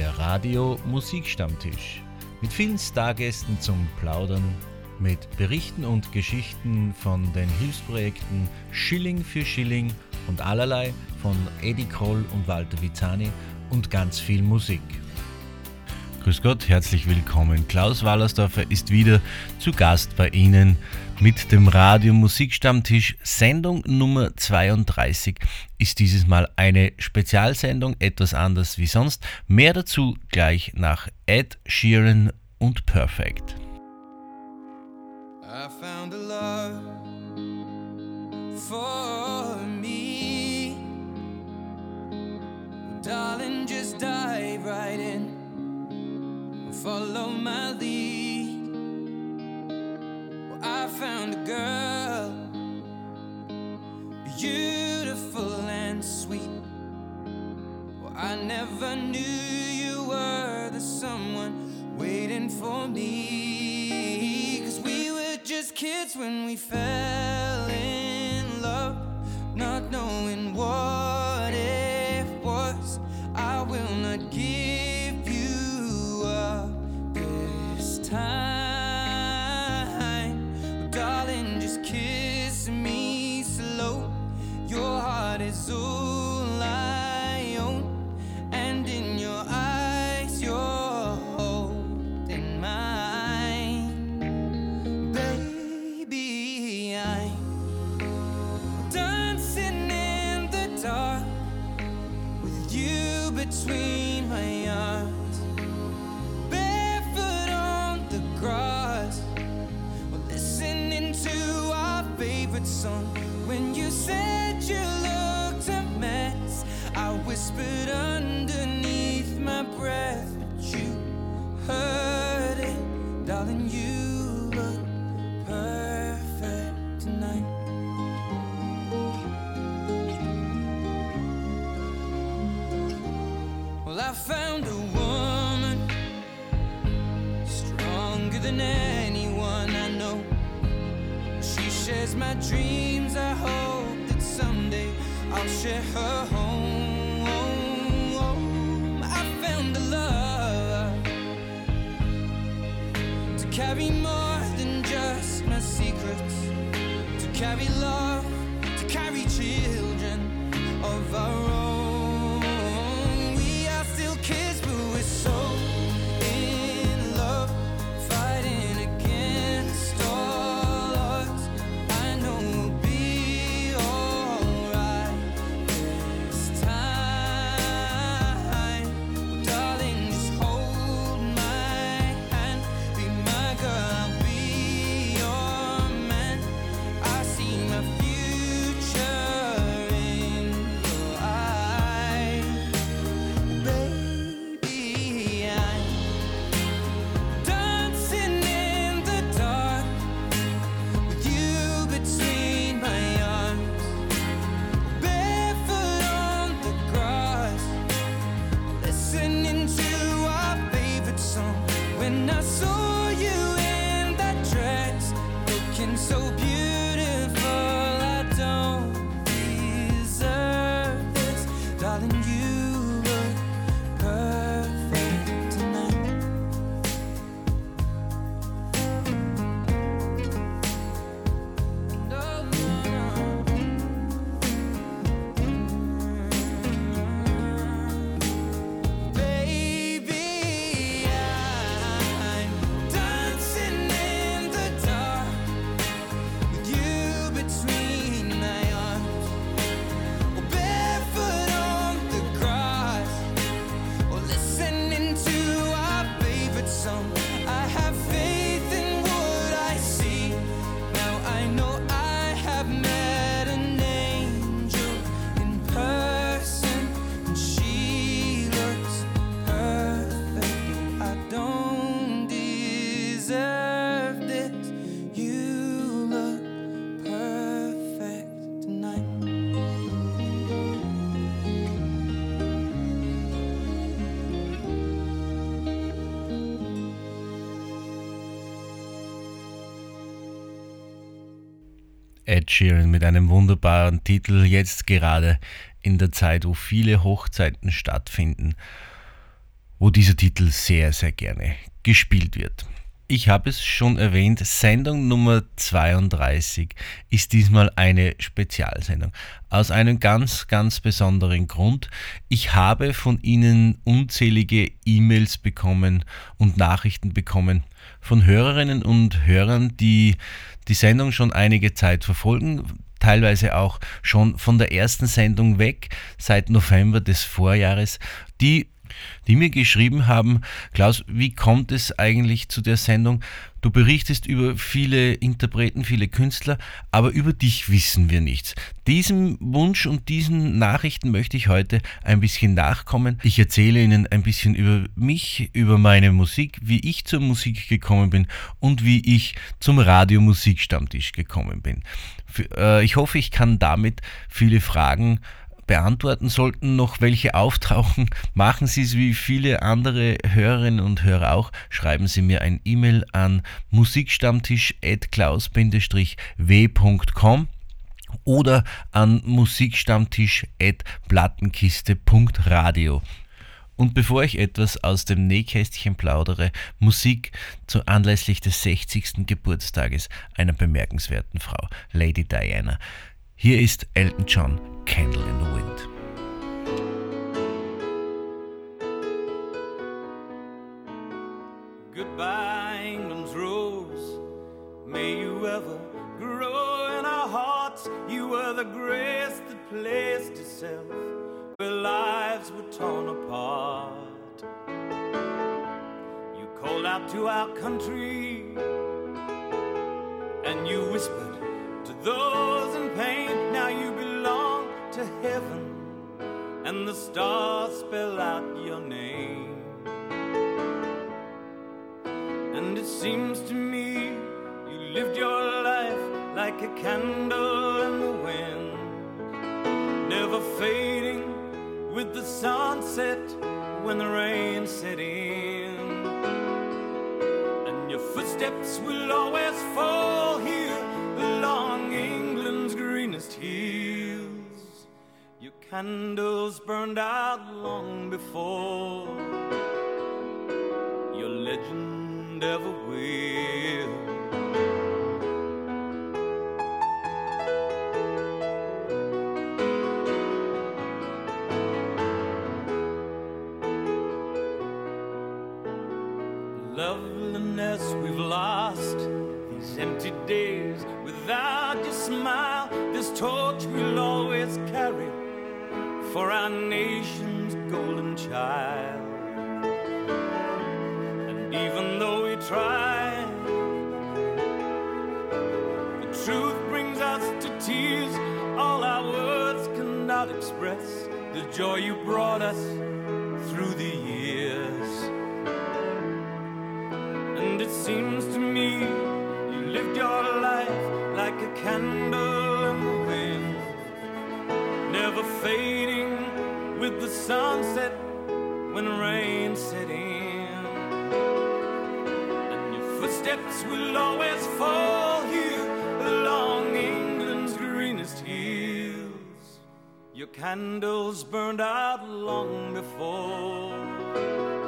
der Radio Musikstammtisch. Mit vielen Stargästen zum Plaudern, mit Berichten und Geschichten von den Hilfsprojekten Schilling für Schilling und allerlei von Eddie Kroll und Walter Vizani und ganz viel Musik. Grüß Gott, herzlich willkommen. Klaus Wallersdorfer ist wieder zu Gast bei Ihnen mit dem Radio Musikstammtisch. Sendung Nummer 32 ist dieses Mal eine Spezialsendung, etwas anders wie sonst. Mehr dazu gleich nach Ed Sheeran und Perfect. I found a love for me. Darling, just dive right in. Follow my lead. Well, I found a girl, beautiful and sweet. Well, I never knew you were the someone waiting for me. Cause we were just kids when we fell in love, not knowing Ed Sheeran mit einem wunderbaren Titel, jetzt gerade in der Zeit, wo viele Hochzeiten stattfinden. wo dieser Titel sehr, sehr gerne gespielt wird. Ich habe es schon erwähnt, Sendung Nummer 32 ist diesmal eine Spezialsendung. Aus einem ganz, ganz besonderen Grund. Ich habe von Ihnen unzählige E-Mails bekommen und Nachrichten bekommen von Hörerinnen und Hörern, die die Sendung schon einige Zeit verfolgen, teilweise auch schon von der ersten Sendung weg, seit November des Vorjahres, die die mir geschrieben haben, Klaus, wie kommt es eigentlich zu der Sendung? Du berichtest über viele Interpreten, viele Künstler, aber über dich wissen wir nichts. Diesem Wunsch und diesen Nachrichten möchte ich heute ein bisschen nachkommen. Ich erzähle Ihnen ein bisschen über mich, über meine Musik, wie ich zur Musik gekommen bin und wie ich zum Radiomusikstammtisch gekommen bin. Äh, ich hoffe, ich kann damit viele Fragen beantworten. Sollten noch welche auftauchen, machen Sie es wie viele andere Hörerinnen und Hörer auch. Schreiben Sie mir ein E-Mail an musikstammtisch.klaus-w.com oder an musikstammtisch.plattenkiste.radio. Und bevor ich etwas aus dem Nähkästchen plaudere, Musik zu anlässlich des 60. Geburtstages einer bemerkenswerten Frau, Lady Diana. Hier ist Elton John, Candle in the Wind. Goodbye, England's rose. May you ever grow in our hearts. You were the grace that placed itself where lives were torn apart. You called out to our country and you whispered to those in pain. To heaven, and the stars spell out your name. And it seems to me you lived your life like a candle in the wind, never fading with the sunset when the rain set in. And your footsteps will always fall here along England's greenest hills. Candles burned out long before your legend ever will. Loveliness we've lost these empty days without your smile. This torch we'll always carry for our nation's golden child. And even though we try, the truth brings us to tears. All our words cannot express the joy you brought us through the years. And it seems to me you lived your life like a candle in the wind, never fading the sunset when rain set in. And your footsteps will always fall here along England's greenest hills. Your candles burned out long before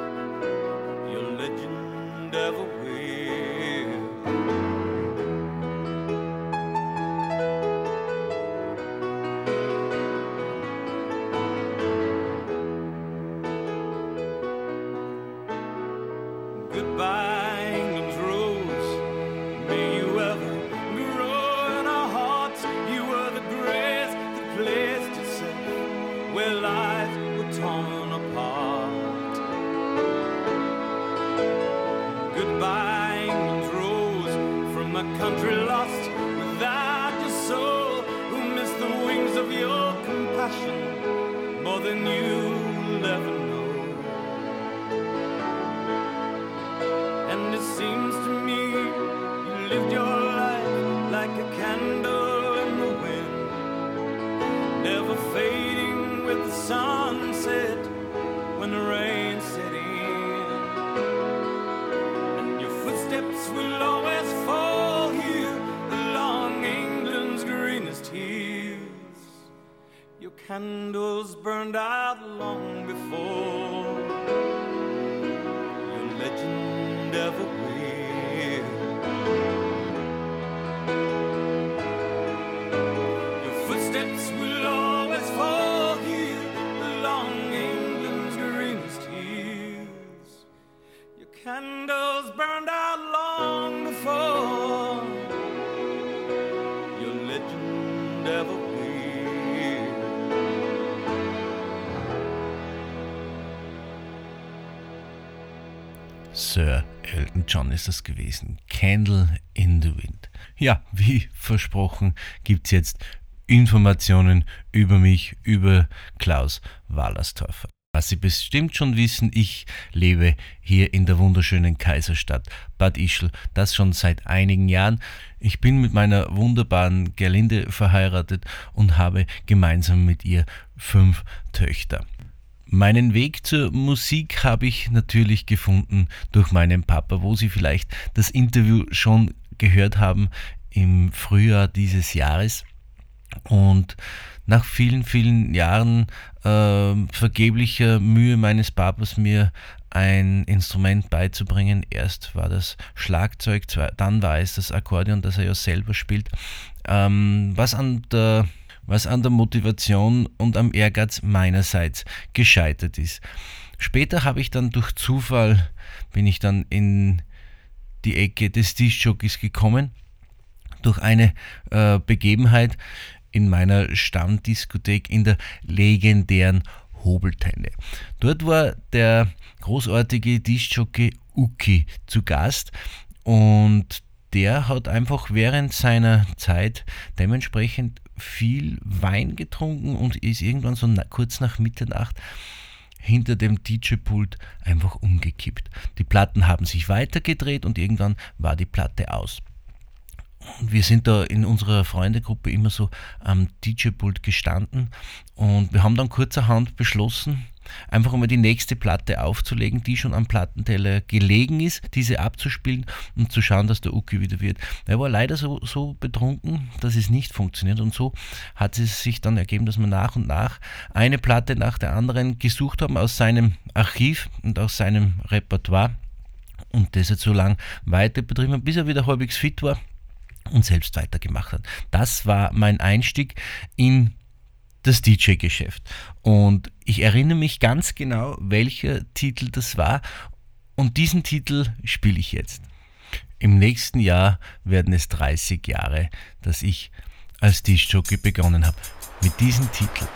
never fading with the sunset when the rain set John ist das gewesen. Candle in the Wind. Ja, wie versprochen gibt es jetzt Informationen über mich, über Klaus Wallerstorfer. Was Sie bestimmt schon wissen, ich lebe hier in der wunderschönen Kaiserstadt Bad Ischl, das schon seit einigen Jahren. Ich bin mit meiner wunderbaren Gerlinde verheiratet und habe gemeinsam mit ihr fünf Töchter. Meinen Weg zur Musik habe ich natürlich gefunden durch meinen Papa, wo Sie vielleicht das Interview schon gehört haben im Frühjahr dieses Jahres. Und nach vielen, vielen Jahren äh, vergeblicher Mühe meines Papas, mir ein Instrument beizubringen. Erst war das Schlagzeug, dann war es das Akkordeon, das er ja selber spielt. Ähm, was an der was an der Motivation und am Ehrgeiz meinerseits gescheitert ist. Später habe ich dann durch Zufall, bin ich dann in die Ecke des Dischjockeys gekommen, durch eine äh, Begebenheit in meiner Stammdiskothek in der legendären Hobeltenne. Dort war der großartige Dischjockey Uki zu Gast und der hat einfach während seiner Zeit dementsprechend viel Wein getrunken und ist irgendwann so kurz nach Mitternacht hinter dem DJ-Pult einfach umgekippt. Die Platten haben sich weitergedreht und irgendwann war die Platte aus. Und wir sind da in unserer Freundegruppe immer so am DJ-Pult gestanden und wir haben dann kurzerhand beschlossen, einfach mal die nächste Platte aufzulegen, die schon am Plattenteller gelegen ist, diese abzuspielen und zu schauen, dass der Uki wieder wird. Er war leider so, so betrunken, dass es nicht funktioniert und so hat es sich dann ergeben, dass wir nach und nach eine Platte nach der anderen gesucht haben aus seinem Archiv und aus seinem Repertoire und das jetzt so lang weiter betrieben haben, bis er wieder halbwegs fit war und selbst weitergemacht hat. Das war mein Einstieg in das DJ-Geschäft. Und ich erinnere mich ganz genau, welcher Titel das war. Und diesen Titel spiele ich jetzt. Im nächsten Jahr werden es 30 Jahre, dass ich als DJ begonnen habe. Mit diesem Titel.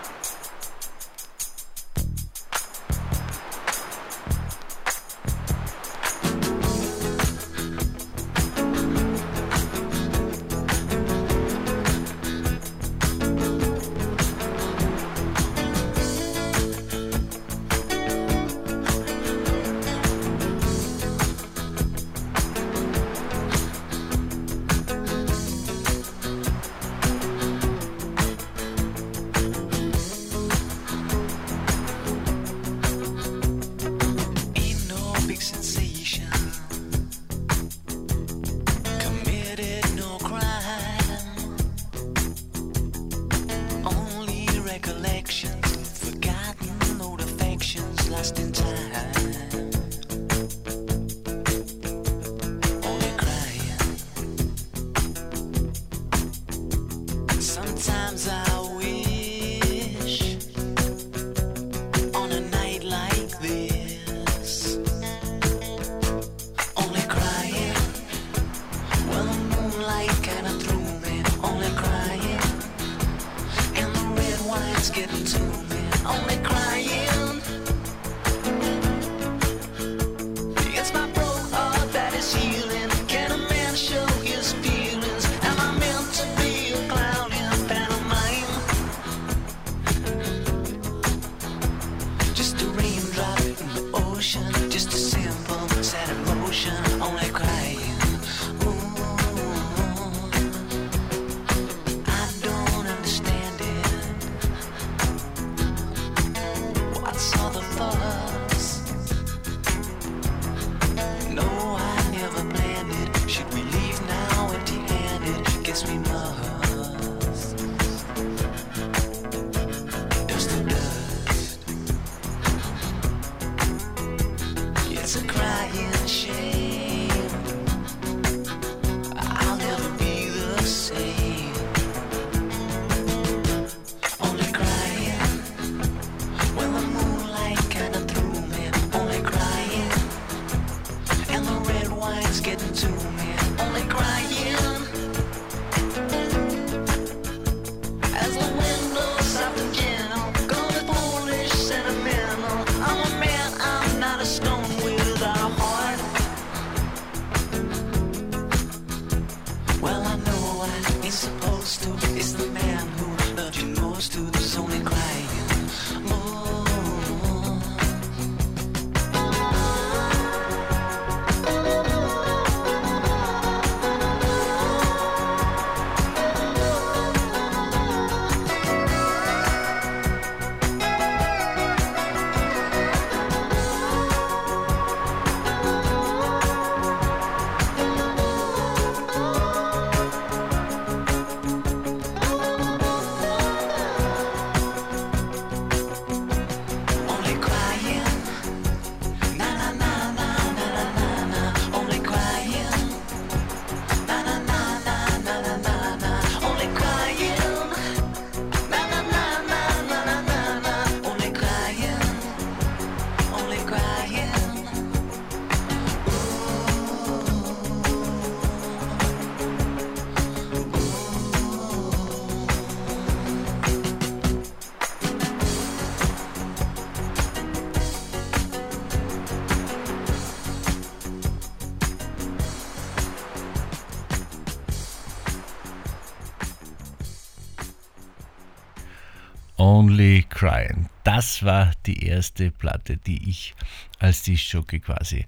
Crying. Das war die erste Platte, die ich als Discjockey quasi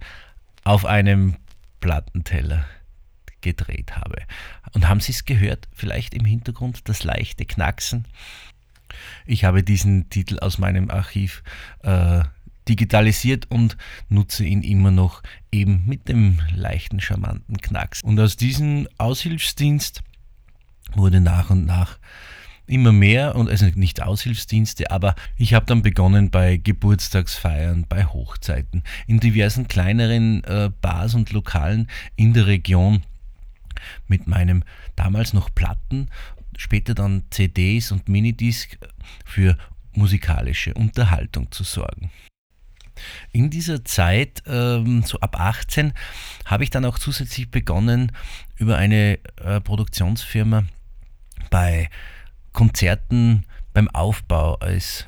auf einem Plattenteller gedreht habe. Und haben Sie es gehört? Vielleicht im Hintergrund das leichte Knacksen. Ich habe diesen Titel aus meinem Archiv äh, digitalisiert und nutze ihn immer noch eben mit dem leichten, charmanten Knacks. Und aus diesem Aushilfsdienst wurde nach und nach immer mehr und also nicht Aushilfsdienste, aber ich habe dann begonnen bei Geburtstagsfeiern, bei Hochzeiten, in diversen kleineren äh, Bars und Lokalen in der Region mit meinem damals noch Platten, später dann CDs und Minidisc für musikalische Unterhaltung zu sorgen. In dieser Zeit, ähm, so ab 18, habe ich dann auch zusätzlich begonnen, über eine äh, Produktionsfirma bei Konzerten beim Aufbau als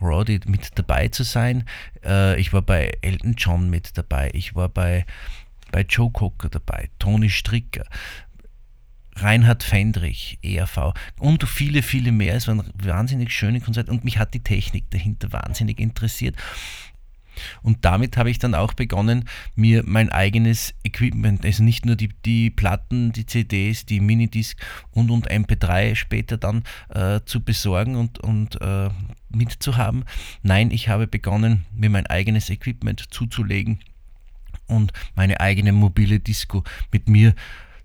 Roddy mit dabei zu sein. Äh, ich war bei Elton John mit dabei, ich war bei, bei Joe Cocker dabei, Toni Stricker, Reinhard Fendrich, ERV und viele, viele mehr. Es waren wahnsinnig schöne Konzerte und mich hat die Technik dahinter wahnsinnig interessiert. Und damit habe ich dann auch begonnen, mir mein eigenes Equipment, also nicht nur die, die Platten, die CDs, die Minidisc und, und MP3 später dann äh, zu besorgen und, und äh, mitzuhaben. Nein, ich habe begonnen, mir mein eigenes Equipment zuzulegen und meine eigene mobile Disco mit mir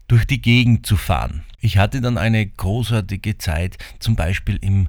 durch die Gegend zu fahren. Ich hatte dann eine großartige Zeit, zum Beispiel im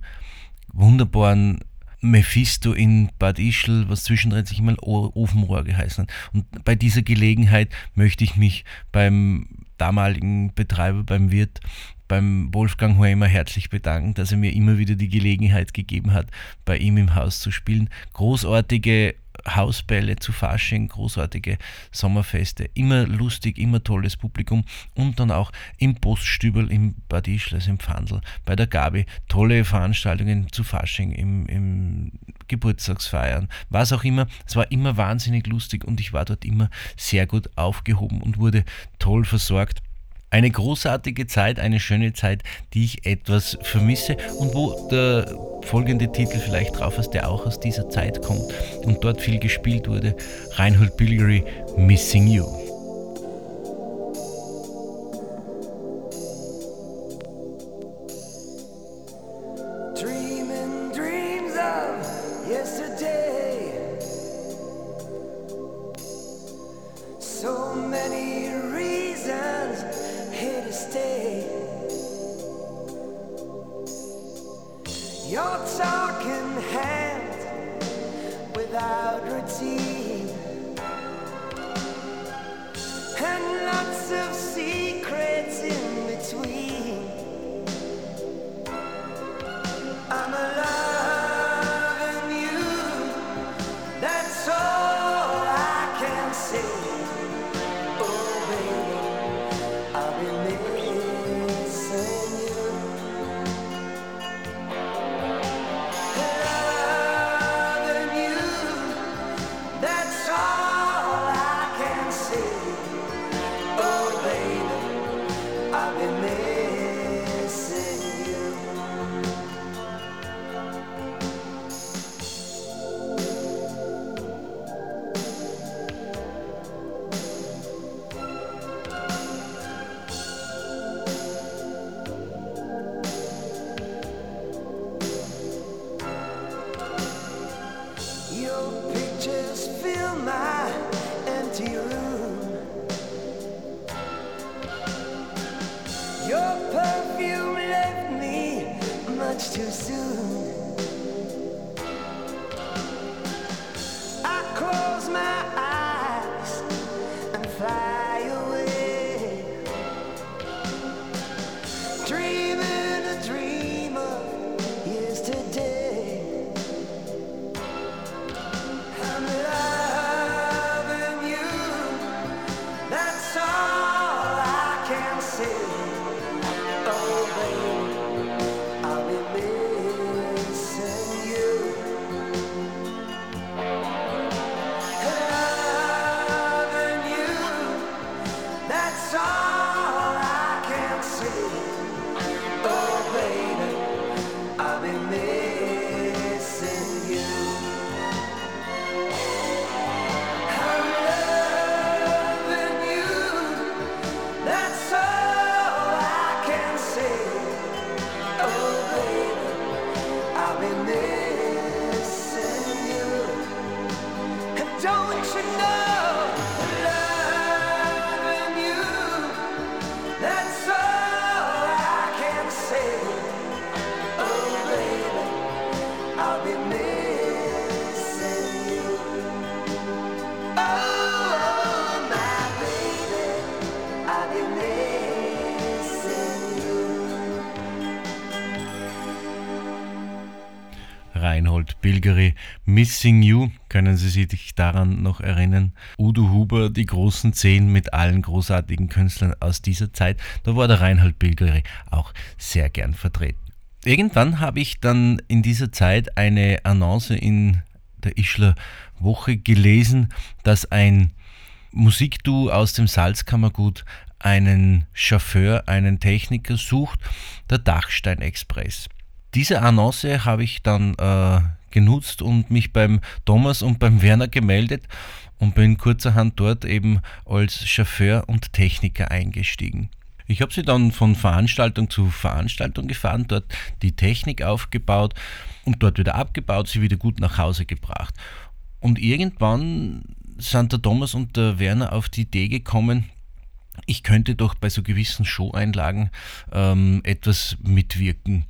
wunderbaren Mephisto in Bad Ischl, was zwischendrin sich immer Ofenrohr geheißen hat. Und bei dieser Gelegenheit möchte ich mich beim damaligen Betreiber, beim Wirt, beim Wolfgang Hoemer herzlich bedanken, dass er mir immer wieder die Gelegenheit gegeben hat, bei ihm im Haus zu spielen. Großartige Hausbälle zu Fasching, großartige Sommerfeste, immer lustig, immer tolles Publikum und dann auch im Poststübel im Bad Ischles im Pfandl bei der Gabi tolle Veranstaltungen zu Fasching, im, im Geburtstagsfeiern, was auch immer. Es war immer wahnsinnig lustig und ich war dort immer sehr gut aufgehoben und wurde toll versorgt. Eine großartige Zeit, eine schöne Zeit, die ich etwas vermisse und wo der folgende Titel vielleicht drauf ist, der auch aus dieser Zeit kommt und dort viel gespielt wurde. Reinhold Bilgery, Missing You. Missing You, können Sie sich daran noch erinnern? Udo Huber, die großen Zehn mit allen großartigen Künstlern aus dieser Zeit, da war der Reinhold Bilgeri auch sehr gern vertreten. Irgendwann habe ich dann in dieser Zeit eine Annonce in der Ischler Woche gelesen, dass ein Musikduo aus dem Salzkammergut einen Chauffeur, einen Techniker sucht, der Dachstein Express. Diese Annonce habe ich dann äh, genutzt und mich beim Thomas und beim Werner gemeldet und bin kurzerhand dort eben als Chauffeur und Techniker eingestiegen. Ich habe sie dann von Veranstaltung zu Veranstaltung gefahren, dort die Technik aufgebaut und dort wieder abgebaut, sie wieder gut nach Hause gebracht. Und irgendwann sind der Thomas und der Werner auf die Idee gekommen, ich könnte doch bei so gewissen Show-Einlagen ähm, etwas mitwirken,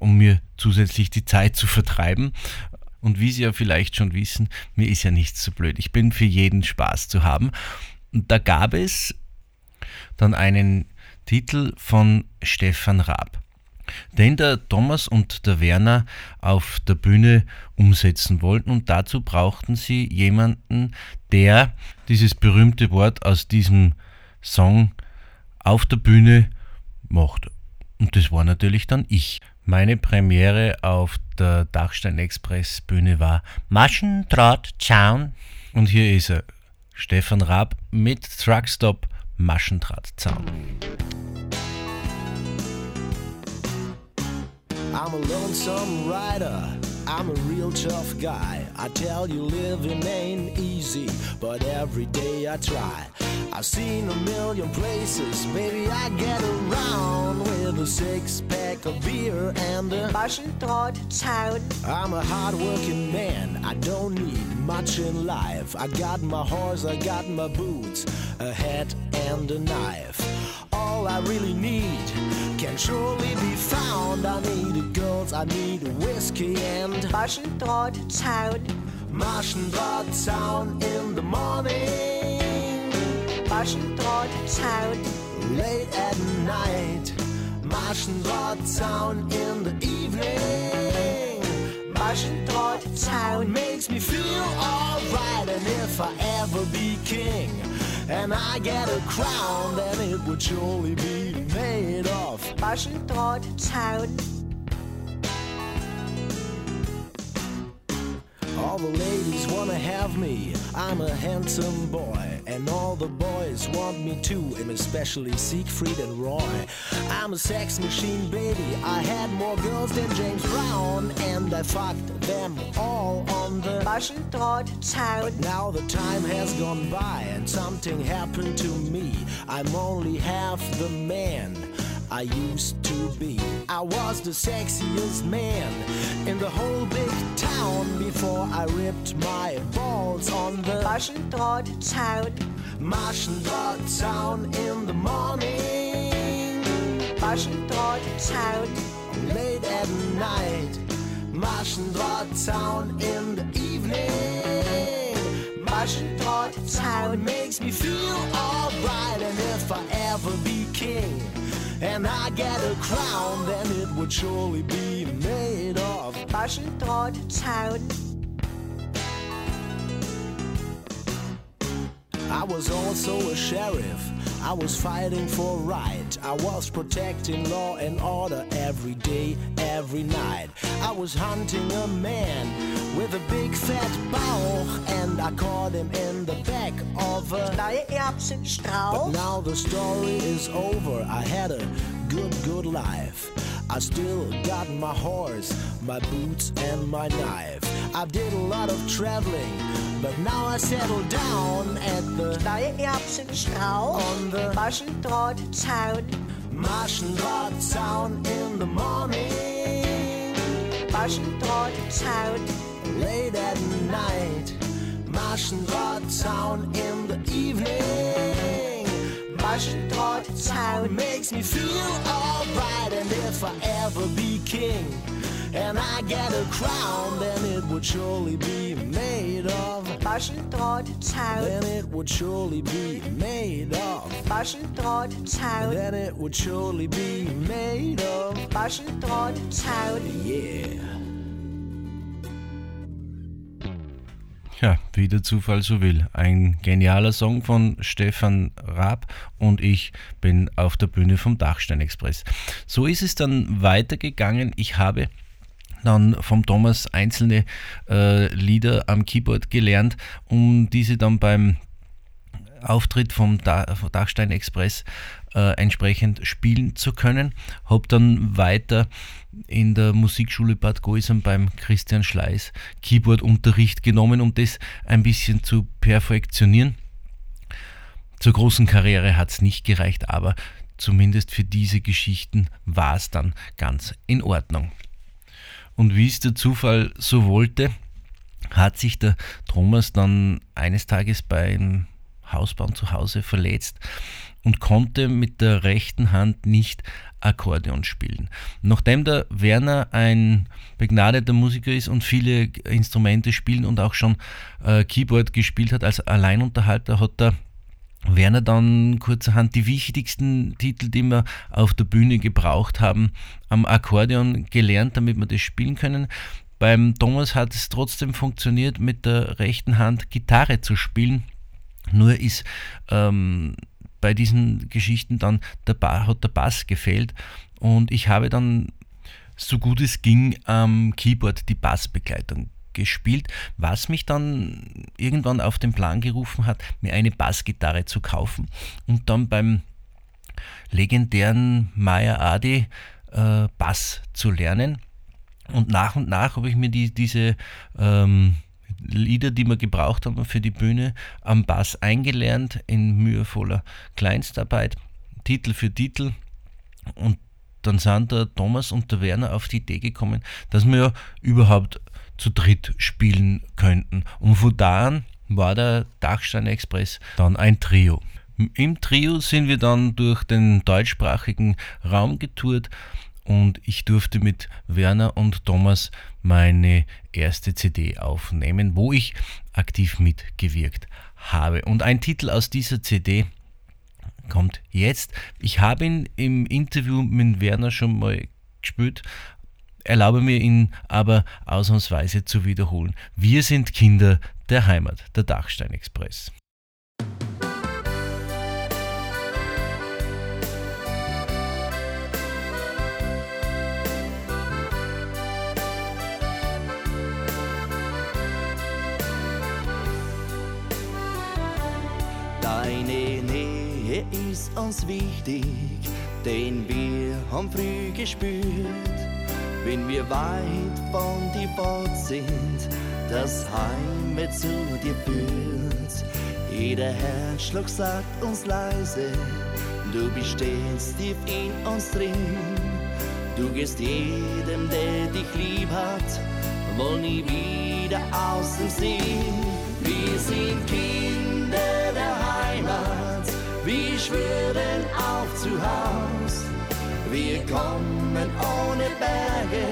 um mir zusätzlich die Zeit zu vertreiben. Und wie Sie ja vielleicht schon wissen, mir ist ja nichts so blöd. Ich bin für jeden Spaß zu haben. Und da gab es dann einen Titel von Stefan Raab, den der Thomas und der Werner auf der Bühne umsetzen wollten. Und dazu brauchten sie jemanden, der dieses berühmte Wort aus diesem Song auf der Bühne macht. Und das war natürlich dann ich. Meine Premiere auf der Dachstein Express Bühne war Maschendraht Zaun. Und hier ist er, Stefan Raab mit Truckstop Maschendraht Zaun. I'm a lonesome rider. I'm a real tough guy. I tell you, living ain't easy, but every day I try. I've seen a million places, maybe I get around with a six pack of beer and a Maschendraht Zaun. I'm a hardworking man, I don't need much in life. I got my horse, I got my boots, a hat and a knife. All I really need can surely be found. I need a girls, I need a whiskey and Maschendraht Zaun. Maschendraht Town in the morning, Maschendraht Zaun. late at night. Maschendraht Town in the evening. Maschendraht Town makes me feel alright. And if I ever be king and I get a crown, then it would surely be made of. Maschendraht Zaun. All the ladies wanna have me. I'm a handsome boy, and all the boys want me too, and especially Siegfried and Roy. I'm a sex machine, baby. I had more girls than James Brown, and I fucked them all on the Maschendraht Zaun. Now the time has gone by and something happened to me. I'm only half the man I used to be. I was the sexiest man in the whole big town before I ripped my balls on the Maschendraht Zaun. Maschendraht town in the morning, Maschendraht town. late at night. Maschendraht town in the evening. Maschendraht Zaun. makes me feel alright. And if I ever be king and I get a crown, then it would surely be made of. Maschendraht Zaun. I was also a sheriff. I was fighting for right. I was protecting law and order every day, every night. I was hunting a man with a big fat bauch, and I caught him in the back of a But now the story is over. I had a good, good life. I still got my horse, my boots, and my knife. I did a lot of traveling, but now I settle down at the Neue Erbsenstrauch. on the Maschendraht Zaun. Maschendraht sound in the morning, Maschendraht Zaun. late at night. Maschendraht sound in the evening. Maschendraht Zaun. makes me feel alright. And if I ever be king and I get a crown, then it would surely be made of. Maschendraht Zaun. Then it would surely be made of. Maschendraht Zaun. Then it would surely be made of. Maschendraht Zaun. Yeah. Ja, wie der Zufall so will. Ein genialer Song von Stefan Raab und ich bin auf der Bühne vom Dachstein Express. So ist es dann weitergegangen. Ich habe dann vom Thomas einzelne äh, Lieder am Keyboard gelernt, um diese dann beim Auftritt vom Dachstein Express äh, entsprechend spielen zu können. Habe dann weiter in der Musikschule Bad Goisern beim Christian Schleiß Keyboard-Unterricht genommen, um das ein bisschen zu perfektionieren. Zur großen Karriere hat es nicht gereicht, aber zumindest für diese Geschichten war es dann ganz in Ordnung. Und wie es der Zufall so wollte, hat sich der Thomas dann eines Tages beim Hausbauen zu Hause verletzt und konnte mit der rechten Hand nicht Akkordeon spielen. Nachdem der Werner ein begnadeter Musiker ist und viele Instrumente spielen und auch schon äh, Keyboard gespielt hat als Alleinunterhalter, hat der Werner dann kurzerhand die wichtigsten Titel, die wir auf der Bühne gebraucht haben, am Akkordeon gelernt, damit wir das spielen können. Beim Thomas hat es trotzdem funktioniert, mit der rechten Hand Gitarre zu spielen. Nur ist ähm, bei diesen Geschichten dann der ba hat der Bass gefehlt und ich habe dann so gut es ging am Keyboard die Bassbegleitung gespielt, was mich dann irgendwann auf den Plan gerufen hat, mir eine Bassgitarre zu kaufen und dann beim legendären Maya Adi äh, Bass zu lernen. Und nach und nach habe ich mir die, diese ähm, Lieder, die wir gebraucht haben für die Bühne, am Bass eingelernt in mühevoller Kleinstarbeit, Titel für Titel. Und dann sind der Thomas und der Werner auf die Idee gekommen, dass wir ja überhaupt zu dritt spielen könnten. Und von da an war der Dachstein Express dann ein Trio. Im Trio sind wir dann durch den deutschsprachigen Raum getourt und ich durfte mit Werner und Thomas meine erste CD aufnehmen, wo ich aktiv mitgewirkt habe. Und ein Titel aus dieser CD kommt jetzt. Ich habe ihn im Interview mit Werner schon mal gespielt, erlaube mir ihn aber ausnahmsweise zu wiederholen. Wir sind Kinder der Heimat, der Dachstein Express. Deine Nähe ist uns wichtig, denn wir haben früh gespürt, wenn wir weit von dir fort sind, das Heimat zu dir führt. Jeder Herzschlag sagt uns leise, du bist stets tief in uns drin. Du gehst jedem, der dich lieb hat, wohl nie wieder außen sehen. Wir sind Kinder der Heimat, wir schwören auf zu Haus. Wir kommen ohne Berge,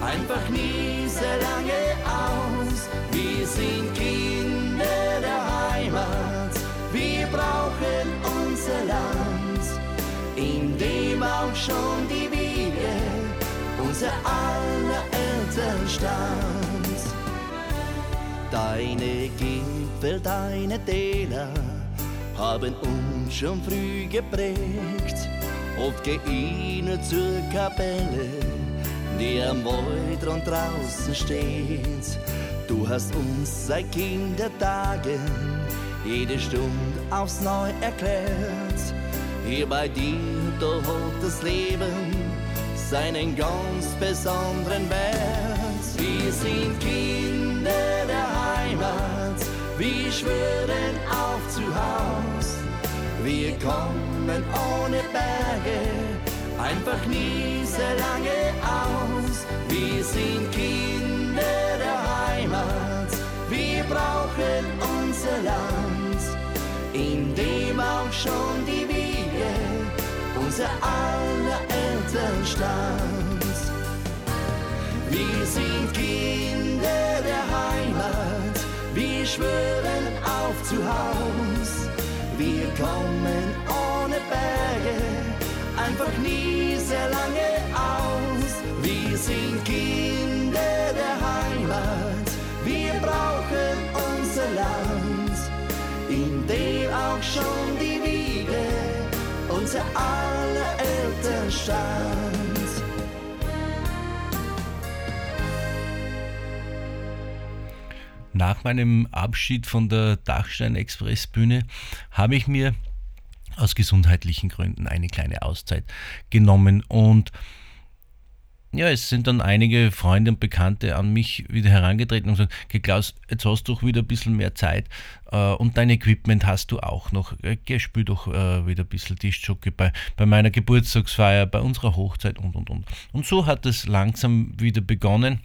einfach nie sehr lange aus. Wir sind Kinder der Heimat, wir brauchen unser Land, in dem auch schon die Wiege unser aller Eltern stand. Deine Gipfel, deine Täler haben uns schon früh geprägt. Oft geh ihnen zur Kapelle, die am Waldrand draußen steht. Du hast uns seit Kindertagen jede Stunde aufs Neu erklärt. Hier bei dir, da hat das Leben seinen ganz besonderen Wert. Wir sind Kinder der Heimat, wir schwören auf zu Haus. Wir kommen ohne Berge, einfach nie sehr lange aus. Wir sind Kinder der Heimat, wir brauchen unser Land, in dem auch schon die Wiege unser aller Eltern stand. Wir sind Kinder der Heimat, wir schwören auf zu Haus. Wir kommen ohne Berge, einfach nie sehr lange aus. Wir sind Kinder der Heimat, wir brauchen unser Land, in dem auch schon die Wiege unser aller Eltern stand. Nach meinem Abschied von der Dachstein Express Bühne habe ich mir aus gesundheitlichen Gründen eine kleine Auszeit genommen und ja, es sind dann einige Freunde und Bekannte an mich wieder herangetreten und gesagt, Klaus, jetzt hast du doch wieder ein bisschen mehr Zeit äh, und dein Equipment hast du auch noch. Äh, geh, spiel doch äh, wieder ein bisschen Tischjockey bei, bei meiner Geburtstagsfeier, bei unserer Hochzeit und und und. Und so hat es langsam wieder begonnen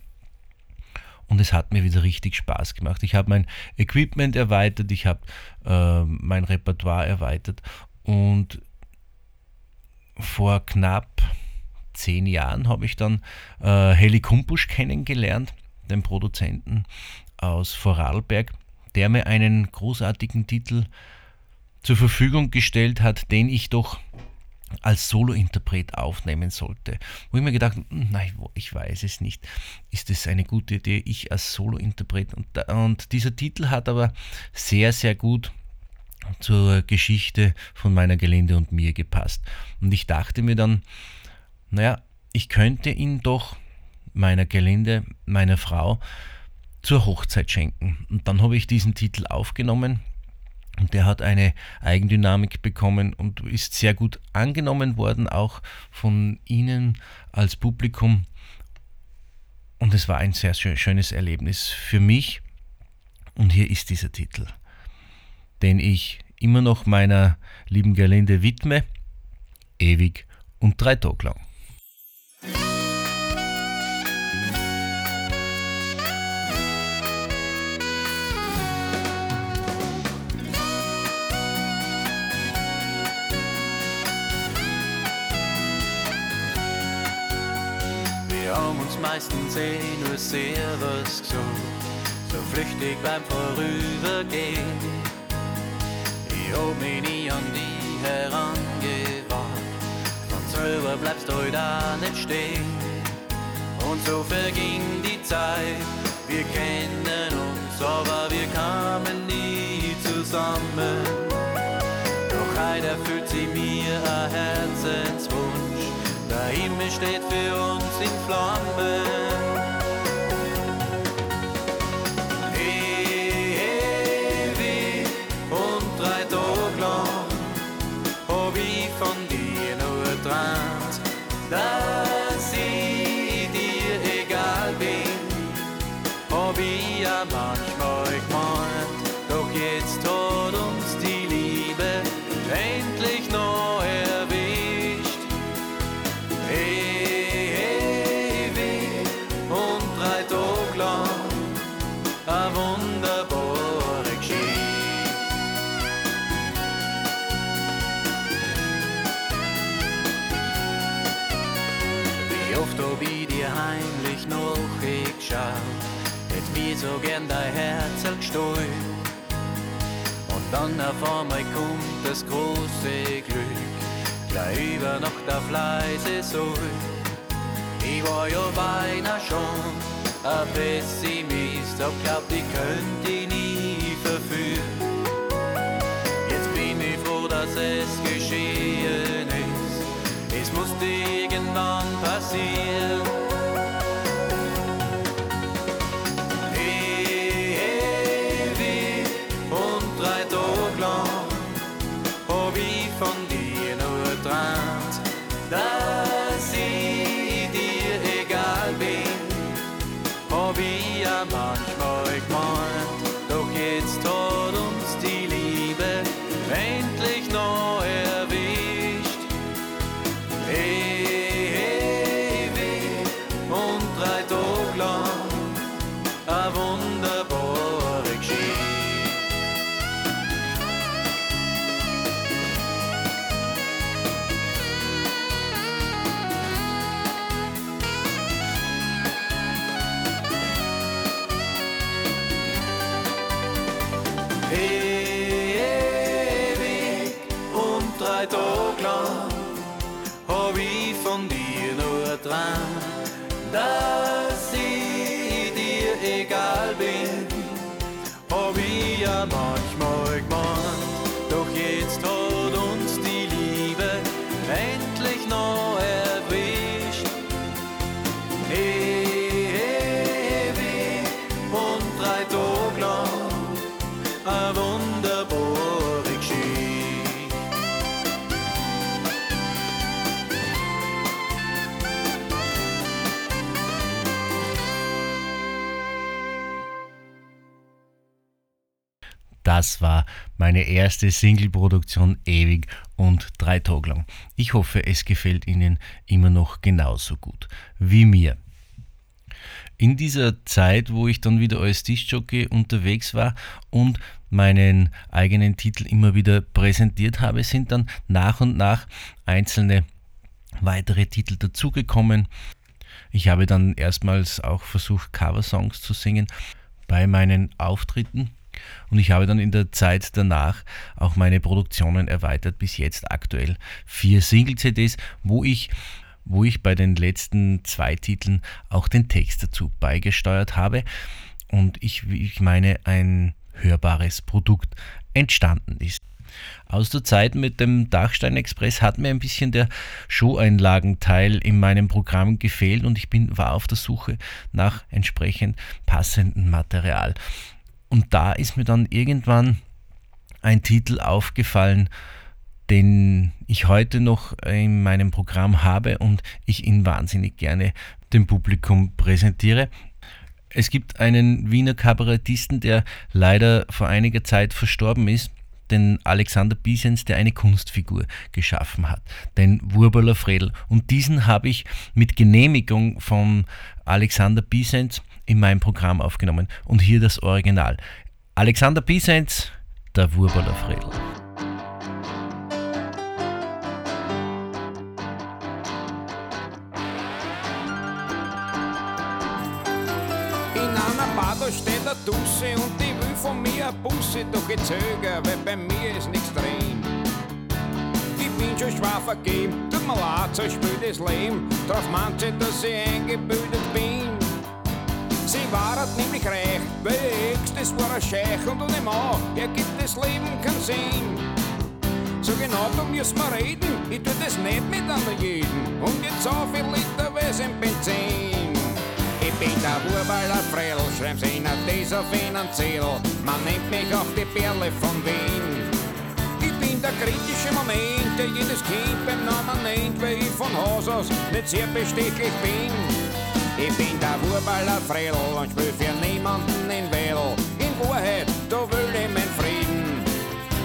und es hat mir wieder richtig Spaß gemacht. Ich habe mein Equipment erweitert, ich habe äh, mein Repertoire erweitert und vor knapp zehn Jahren habe ich dann äh, Heli Kumpusch kennengelernt, den Produzenten aus Vorarlberg, der mir einen großartigen Titel zur Verfügung gestellt hat, den ich doch als Solointerpret aufnehmen sollte. Wo ich mir gedacht hm, nein, ich weiß es nicht. Ist es eine gute Idee, ich als Solointerpret? Und, und dieser Titel hat aber sehr, sehr gut zur Geschichte von meiner Gelände und mir gepasst. Und ich dachte mir dann, naja, ich könnte ihn doch meiner Gelände, meiner Frau, zur Hochzeit schenken. Und dann habe ich diesen Titel aufgenommen und der hat eine Eigendynamik bekommen und ist sehr gut angenommen worden, auch von Ihnen als Publikum. Und es war ein sehr schönes Erlebnis für mich. Und hier ist dieser Titel, den ich immer noch meiner lieben Gerlinde widme, ewig und drei Tage lang. Meistens eh nur sehr was gesund, so flüchtig beim Vorübergehen. Ich hab mich nie an die herangewandt, von selber bleibst du da nicht stehen. Und so verging die Zeit, wir kennen uns, aber wir kamen nie zusammen. Doch heute erfüllt sie mir ein Herzenswunsch, Himmel steht für uns in Flammen. Gestohlen. Und dann auf einmal kommt das große Glück, gleich über Nacht auf leise Sohl. Ich war ja beinahe schon ein Pessimist, hab glaubt, ich könnte dich nie verführen. Jetzt bin ich froh, dass es geschehen ist. Es musste irgendwann passieren. War meine erste Single-Produktion ewig und drei Tage lang. Ich hoffe, es gefällt Ihnen immer noch genauso gut wie mir. In dieser Zeit, wo ich dann wieder als Diskjockey unterwegs war und meinen eigenen Titel immer wieder präsentiert habe, sind dann nach und nach einzelne weitere Titel dazugekommen. Ich habe dann erstmals auch versucht, Coversongs zu singen bei meinen Auftritten. Und ich habe dann in der Zeit danach auch meine Produktionen erweitert, bis jetzt aktuell vier Single-CDs, wo ich, wo ich bei den letzten zwei Titeln auch den Text dazu beigesteuert habe. Und ich, ich meine, ein hörbares Produkt entstanden ist. Aus der Zeit mit dem Dachstein Express hat mir ein bisschen der Showeinlagenteil in meinem Programm gefehlt und ich bin, war auf der Suche nach entsprechend passendem Material. Und da ist mir dann irgendwann ein Titel aufgefallen, den ich heute noch in meinem Programm habe und ich ihn wahnsinnig gerne dem Publikum präsentiere. Es gibt einen Wiener Kabarettisten, der leider vor einiger Zeit verstorben ist, den Alexander Biesens, der eine Kunstfigur geschaffen hat, den Wurbeler Fredel. Und diesen habe ich mit Genehmigung von Alexander Biesens in meinem Programm aufgenommen. Und hier das Original. Alexander Biesens, der Wurbeler Fredel. In einer Bar, da steht eine Dusse und die von mir Busse, doch ich zöger, weil bei mir ist nichts drin. Ich bin schon schwer vergeben, tut mir leid, so spielt das Leben, drauf sie, dass ich eingebildet bin. Sie war halt nämlich reich, weil Ex, das war ein Scheich und ohne Mann, er gibt das Leben keinen Sinn. So genau, da müssen wir reden, ich tu das nicht mit an jeden. Und jetzt so viel Liter im Benzin. Ich bin der Wurballer Frell, schreiben sie dieser finanziell. Man nennt mich auch die Perle von Wien. Ich bin der kritische Moment, der jedes Kind beim Namen nennt, weil ich von Haus aus nicht sehr bestechlich bin. Ich bin der Wurballer Frell und spiel für niemanden in Well. In Wahrheit, da will ich meinen Frieden.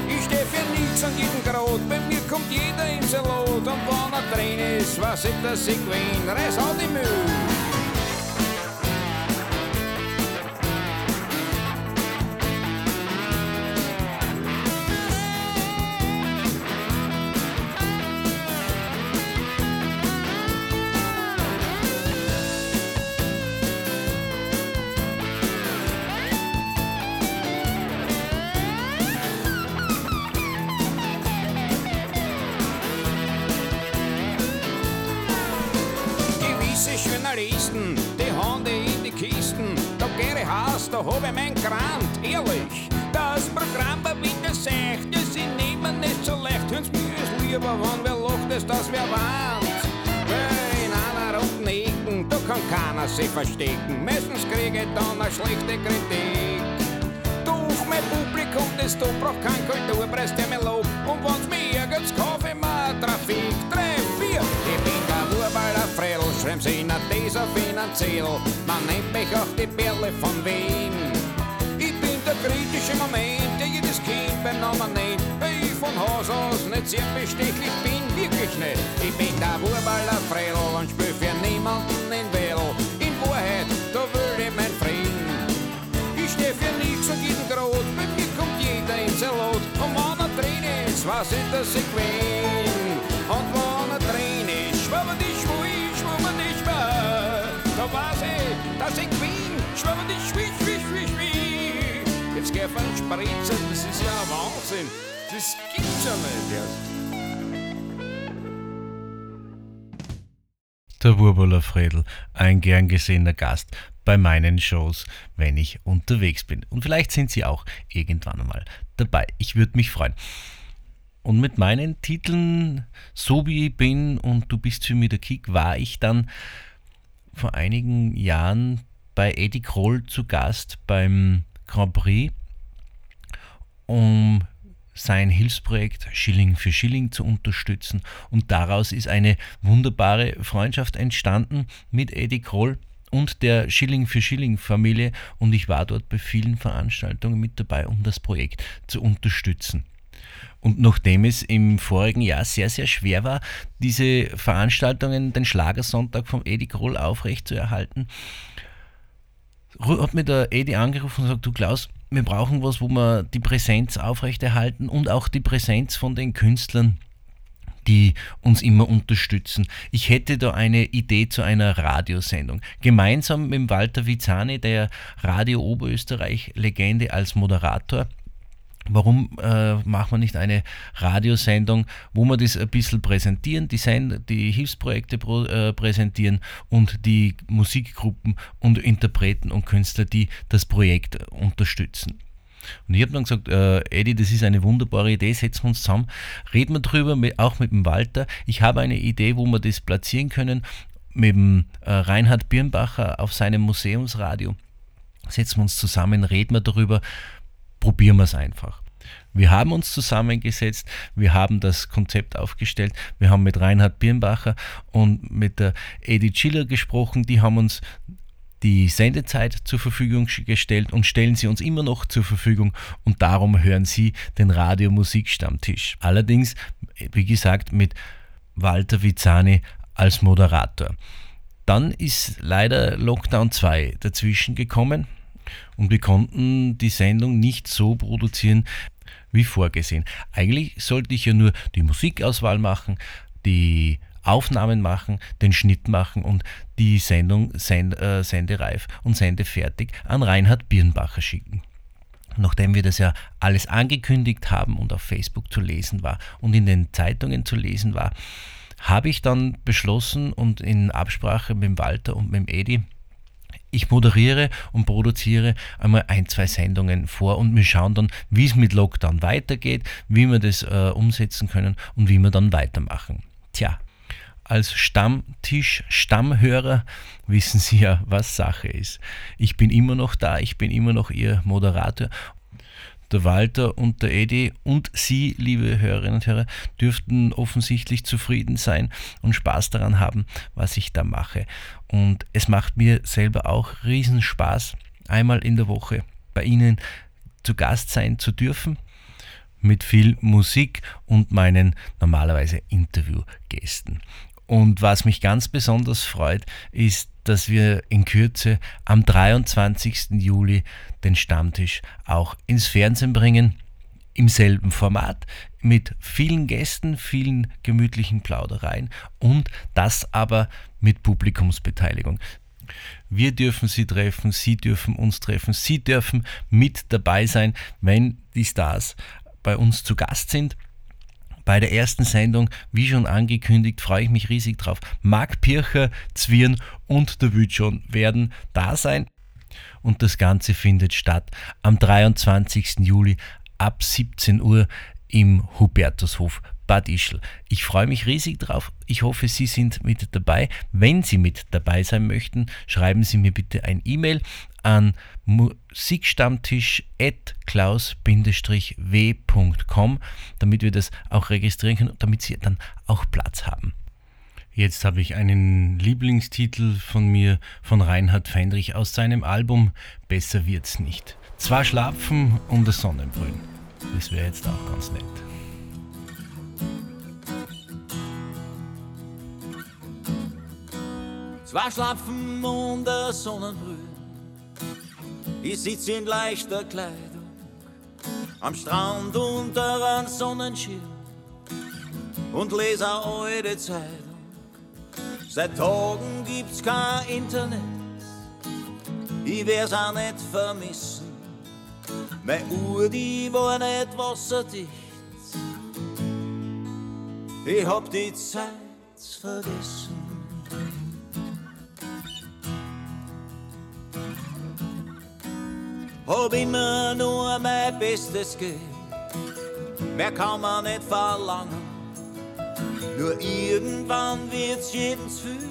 Ich steh für nichts an jeden Grot, bei mir kommt jeder in sein Lot. Und wenn er drin ist, weiß ich, dass ich gewinn. Reiß all die Mühe. Sich verstecken. Meistens krieg ich dann eine schlechte Kritik. Doch mein Publikum, das da braucht kein Kulturpreis, der mir lobt. Und wenn's mir ärgert's, kauf ich mir Trafik. Drei, vier, ich bin der Wurballer Frell, schreiben sie in dieser finanziell. Man nennt mich auch die Perle von Wien. Ich bin der kritische Moment, der jedes Kind beim Namen nennt. Ich von Haus aus nicht sehr bestechlich bin, wirklich nicht. Ich bin der Wurballer Frell und spiel für niemanden in Well. Nichts und jeden Grot, bei mir kommt jeder in sein Lot. Und wenn er drin ist, weiß ich, dass ich gewinn. Und wenn er drin ist, schwimmen die Schwui, schwimmen die Schwur. Da ich, dass ich gewinn. Schwimmen die Schwi, Schwi, Schwi, Schwi. Jetzt geh auf einen Spritzer, das ist ja Wahnsinn. Das gibt's ja nicht. Ja. Der Wurbeler Fredel, ein gern gesehener Gast bei meinen Shows, wenn ich unterwegs bin. Und vielleicht sind Sie auch irgendwann einmal dabei. Ich würde mich freuen. Und mit meinen Titeln So wie ich bin und Du bist für mich der Kick war ich dann vor einigen Jahren bei Eddie Kroll zu Gast beim Grand Prix, um sein Hilfsprojekt Schilling für Schilling zu unterstützen. Und daraus ist eine wunderbare Freundschaft entstanden mit Eddie Kroll. Und der Schilling für Schilling Familie und ich war dort bei vielen Veranstaltungen mit dabei, um das Projekt zu unterstützen. Und nachdem es im vorigen Jahr sehr, sehr schwer war, diese Veranstaltungen, den Schlagersonntag vom Eddie Kroll aufrechtzuerhalten, hat mir der Edi angerufen und gesagt, du Klaus, wir brauchen was, wo wir die Präsenz aufrechterhalten und auch die Präsenz von den Künstlern, die uns immer unterstützen. Ich hätte da eine Idee zu einer Radiosendung. Gemeinsam mit Walter Vizani, der Radio Oberösterreich-Legende als Moderator, Warum äh, machen wir nicht eine Radiosendung, wo wir das ein bisschen präsentieren, die, Send die Hilfsprojekte pro, äh, präsentieren und die Musikgruppen und Interpreten und Künstler, die das Projekt unterstützen. Und ich habe dann gesagt, äh, Eddie, das ist eine wunderbare Idee, setzen wir uns zusammen, reden wir drüber, mit, auch mit dem Walter. Ich habe eine Idee, wo wir das platzieren können, mit dem äh, Reinhard Birnbacher auf seinem Museumsradio. Setzen wir uns zusammen, reden wir darüber, probieren wir es einfach. Wir haben uns zusammengesetzt, wir haben das Konzept aufgestellt, wir haben mit Reinhard Birnbacher und mit der Edith Schiller gesprochen, die haben uns die Sendezeit zur Verfügung gestellt und stellen sie uns immer noch zur Verfügung und darum hören Sie den Radio-Musikstammtisch. Allerdings, wie gesagt, mit Walter Vizani als Moderator. Dann ist leider Lockdown 2 dazwischen gekommen und wir konnten die Sendung nicht so produzieren wie vorgesehen. Eigentlich sollte ich ja nur die Musikauswahl machen, die Aufnahmen machen, den Schnitt machen und die Sendung send, äh, sendereif und sendefertig an Reinhard Birnbacher schicken. Nachdem wir das ja alles angekündigt haben und auf Facebook zu lesen war und in den Zeitungen zu lesen war, habe ich dann beschlossen und in Absprache mit Walter und mit Edi, ich moderiere und produziere einmal ein, zwei Sendungen vor und wir schauen dann, wie es mit Lockdown weitergeht, wie wir das äh, umsetzen können und wie wir dann weitermachen. Tja, als Stammtisch, Stammhörer wissen Sie ja, was Sache ist. Ich bin immer noch da, ich bin immer noch Ihr Moderator der Walter und der Edi und Sie, liebe Hörerinnen und Hörer, dürften offensichtlich zufrieden sein und Spaß daran haben, was ich da mache. Und es macht mir selber auch Riesenspaß, einmal in der Woche bei Ihnen zu Gast sein zu dürfen mit viel Musik und meinen normalerweise Interviewgästen. Und was mich ganz besonders freut, ist, dass wir in Kürze am 23. Juli den Stammtisch auch ins Fernsehen bringen, im selben Format, mit vielen Gästen, vielen gemütlichen Plaudereien und das aber mit Publikumsbeteiligung. Wir dürfen Sie treffen, Sie dürfen uns treffen, Sie dürfen mit dabei sein, wenn die Stars bei uns zu Gast sind bei der ersten Sendung, wie schon angekündigt, freue ich mich riesig drauf. Marc Pircher, Zwirn und der Wütschon werden da sein. Und das Ganze findet statt am 23. Juli ab 17 Uhr im Hubertushof Bad Ischl. Ich freue mich riesig drauf. Ich hoffe, Sie sind mit dabei. Wenn Sie mit dabei sein möchten, schreiben Sie mir bitte ein E-Mail an musikstammtisch.klaus-w.com, damit wir das auch registrieren können und damit Sie dann auch Platz haben. Jetzt habe ich einen Lieblingstitel von mir, von Reinhard Fendrich aus seinem Album Besser wird's nicht. Zwar schlafen und das Sonnenbrühen. Das wäre jetzt auch ganz nett. Zwar schlafen und der Sonnenbrühe ich sitze in leichter Kleidung am Strand unter einem Sonnenschirm und lese alte Zeitung. Seit Tagen gibt's kein Internet, ich werd's auch nicht vermissen. Meine Uhr, die war nicht wasserdicht, ich hab die Zeit vergessen. Hab immer nur mein Bestes gegeben. Mehr kann man nicht verlangen. Nur irgendwann wird's zu viel.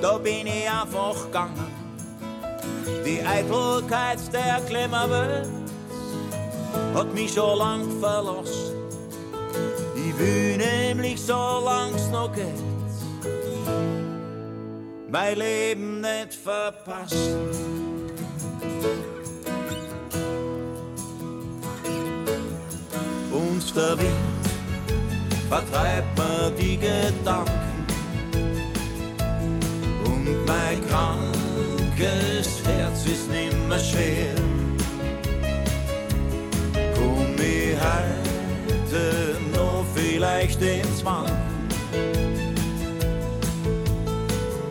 Da bin ich einfach gegangen. Die Eitelkeit der Klemmerwelt hat mich schon lang verlassen. Ich will nämlich so lang's noch geht, mein Leben nicht verpassen. Und der Wind vertreibt mir die Gedanken und mein krankes Herz ist nimmer schwer. Komm ich heute noch vielleicht ins Wanken?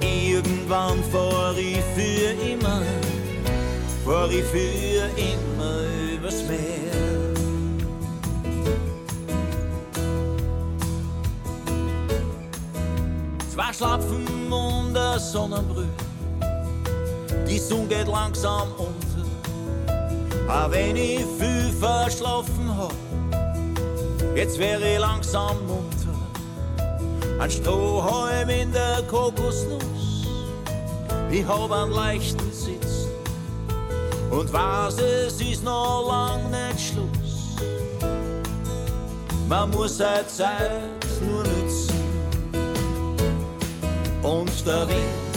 Irgendwann fahr ich für immer, fahr ich für immer übers Meer. Zwei Schlapfen und der Sonnenbrühe, die Sonne geht langsam unter. Auch wenn ich viel verschlafen hab, jetzt wäre ich langsam munter. Ein Strohhalm in der Kokosnuss, ich hab einen leichten und weiß, es ist noch lang nicht Schluss. Man muss seine Zeit nur nützen und der Wind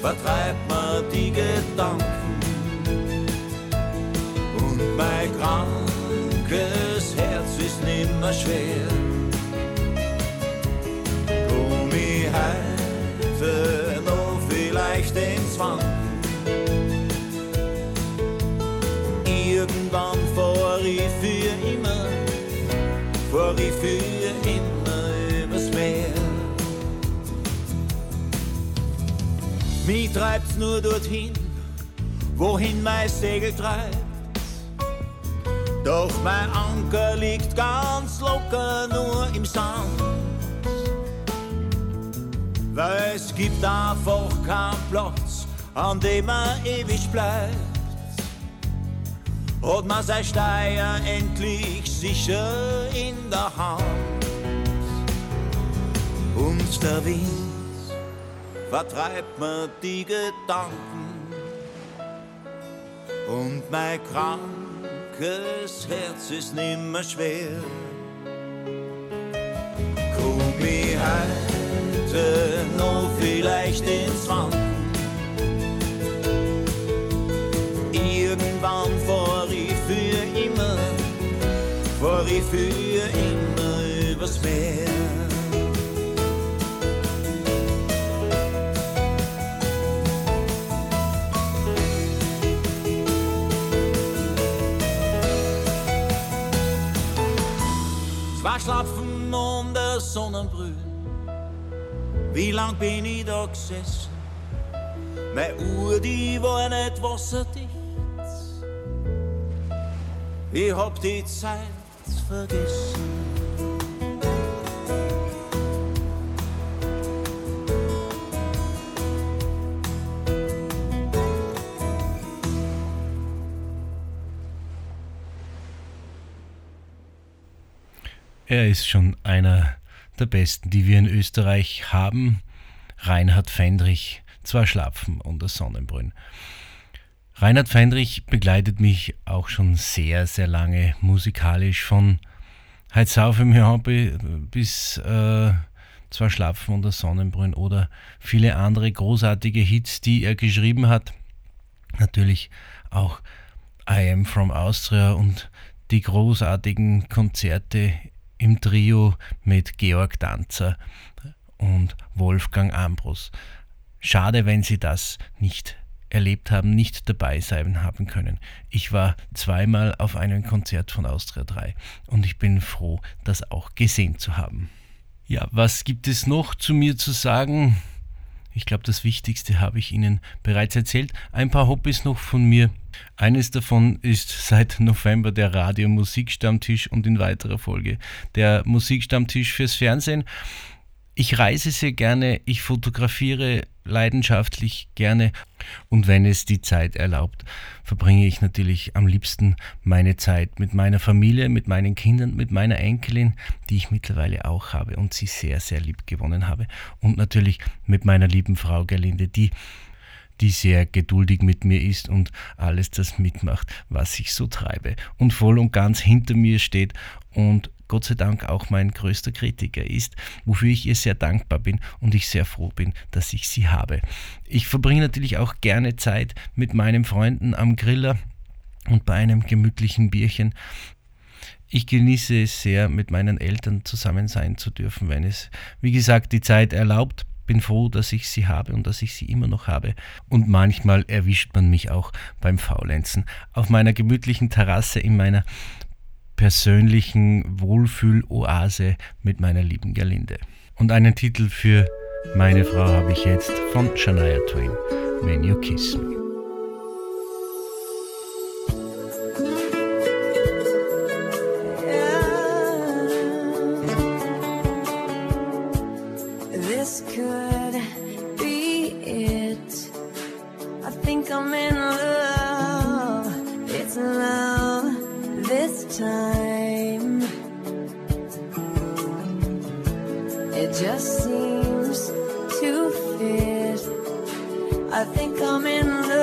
vertreibt mir die Gedanken und mein krankes Herz ist nimmer schwer. Komm ich heute noch vielleicht ins Wanken? Ich für immer, fahr ich für immer übers Meer. Mich treibt's nur dorthin, wohin mein Segel treibt. Doch mein Anker liegt ganz locker nur im Sand. Weil es gibt einfach keinen Platz, an dem man ewig bleibt. Hat man sein Steuer endlich sicher in der Hand. Und der Wind vertreibt mir die Gedanken und mein krankes Herz ist nimmer schwer. Komm ich heute noch vielleicht ins Wanken? Fahr ich für immer übers Meer. Zwei Schlapfen und der Sonnenbrühe. Wie lang bin ich da gesessen? Meine Uhr, die war nicht wasserdicht. Ich hab die Zeit vergessen. Er ist schon einer der besten, die wir in Österreich haben. Reinhard Fendrich, zwei Schlapfen und Sonnenbrünn. Reinhard Fendrich begleitet mich auch schon sehr, sehr lange musikalisch von Heiz auf im Hobby bis äh, Zwei Schlapfen und Sonnenbrünn oder viele andere großartige Hits, die er geschrieben hat. Natürlich auch I Am From Austria und die großartigen Konzerte im Trio mit Georg Danzer und Wolfgang Ambros. Schade, wenn Sie das nicht erlebt haben, nicht dabei sein haben können. Ich war zweimal auf einem Konzert von Austria 3 und ich bin froh, das auch gesehen zu haben. Ja, was gibt es noch zu mir zu sagen? Ich glaube, das Wichtigste habe ich Ihnen bereits erzählt. Ein paar Hobbys noch von mir. Eines davon ist seit November der Radio Musikstammtisch und in weiterer Folge der Musikstammtisch fürs Fernsehen. Ich reise sehr gerne, ich fotografiere leidenschaftlich gerne und wenn es die Zeit erlaubt, verbringe ich natürlich am liebsten meine Zeit mit meiner Familie, mit meinen Kindern, mit meiner Enkelin, die ich mittlerweile auch habe und sie sehr, sehr lieb gewonnen habe. Und natürlich mit meiner lieben Frau Gerlinde, die die sehr geduldig mit mir ist und alles das mitmacht, was ich so treibe. Und voll und ganz hinter mir steht und Gott sei Dank auch mein größter Kritiker ist, wofür ich ihr sehr dankbar bin und ich sehr froh bin, dass ich sie habe. Ich verbringe natürlich auch gerne Zeit mit meinen Freunden am Griller und bei einem gemütlichen Bierchen. Ich genieße es sehr, mit meinen Eltern zusammen sein zu dürfen, wenn es, wie gesagt, die Zeit erlaubt. Bin froh, dass ich sie habe und dass ich sie immer noch habe. Und manchmal erwischt man mich auch beim Faulenzen auf meiner gemütlichen Terrasse in meiner persönlichen Wohlfühloase mit meiner lieben Gerlinde. Und einen Titel für meine Frau habe ich jetzt von Shania Twain, When You Kiss Me. Could be it. I think I'm in love. Time. It just seems to fit. I think I'm in love.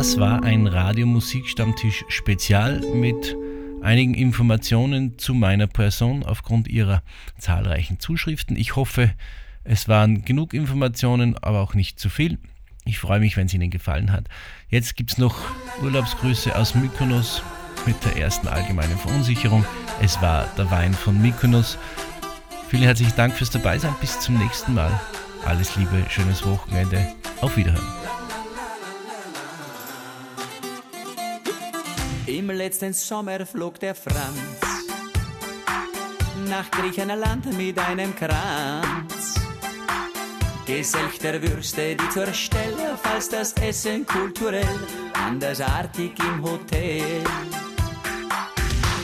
Das war ein Radiomusikstammtisch Spezial mit einigen Informationen zu meiner Person aufgrund ihrer zahlreichen Zuschriften. Ich hoffe, es waren genug Informationen, aber auch nicht zu viel. Ich freue mich, wenn es Ihnen gefallen hat. Jetzt gibt es noch Urlaubsgrüße aus Mykonos mit der ersten allgemeinen Verunsicherung. Es war der Wein von Mykonos. Vielen herzlichen Dank fürs Dabeisein. Bis zum nächsten Mal. Alles Liebe, schönes Wochenende. Auf Wiederhören. Im letzten Sommer flog der Franz nach Griechenland mit einem Kranz. Geselchter Würste, die zur Stelle, falls das Essen kulturell andersartig im Hotel.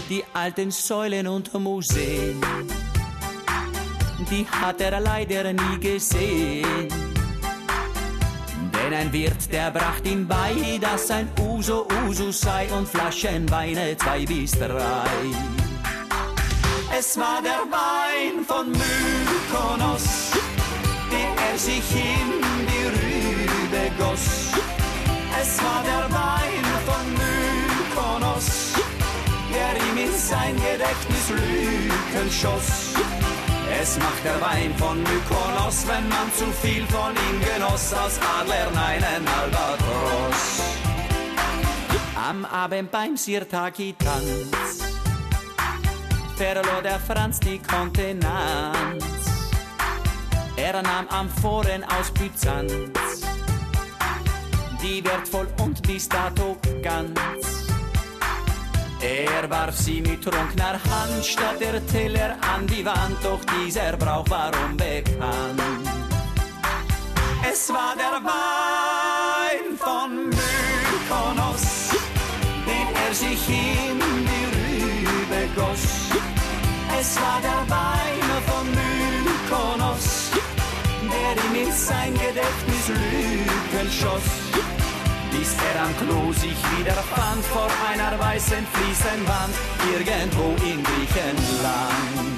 Die alten Säulen und Museen, die hat er leider nie gesehen. Denn ein Wirt, der bracht ihm bei, dass ein Uso Uso sei und Flaschenweine zwei bis drei. Es war der Wein von Mykonos, den er sich in die Rübe goss. Es war der Wein von Mykonos, der ihm in sein Gedächtnis Lücken schoss. Es macht der Wein von Mykonos, wenn man zu viel von ihm genoss, aus Adlern einen Albatros. Am Abend beim Sirtaki-Tanz verlor der Franz die Kontenanz. Er nahm Amphoren aus Byzanz, die wertvoll und bis dato ganz. Er warf sie mit trunkener Hand statt der Teller an die Wand, doch dieser Brauch war unbekannt. Es war der Wein von Mykonos, den er sich in die Rübe goss. Es war der Wein von Mykonos, der ihm in sein Gedächtnis Lügen schoss bis er am Klo sich wieder fand vor einer weißen Fliesenwand irgendwo in Griechenland.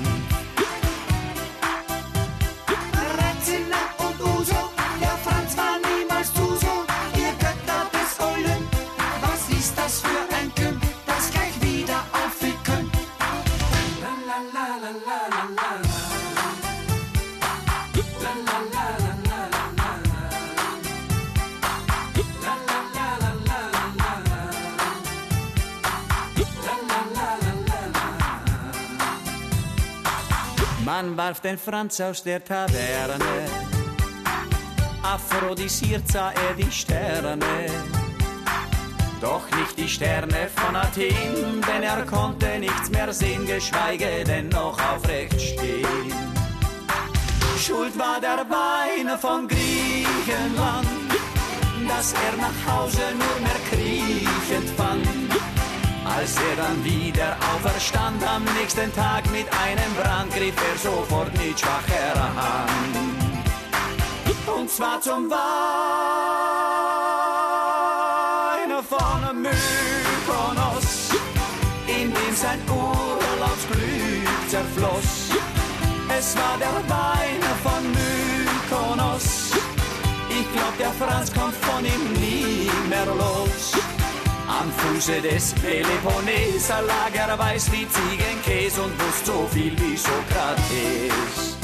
Man warf den Franz aus der Taverne, aphrodisiert sah er die Sterne. Doch nicht die Sterne von Athen, denn er konnte nichts mehr sehen, geschweige denn noch aufrecht stehen. Schuld war der Wein von Griechenland, dass er nach Hause nur mehr kriechend fand. Als er dann wieder auferstand am nächsten Tag mit einem Brand, griff er sofort mit schwacher Hand. Und zwar zum Wein von Mykonos, in dem sein Urlaubsglück zerfloss. Es war der Wein von Mykonos, ich glaub der Franz kommt von ihm nie mehr los. Bruschedes, Peloponneser, Lagerweiß, wie Ziegenkäse und muss so viel wie Sokrates.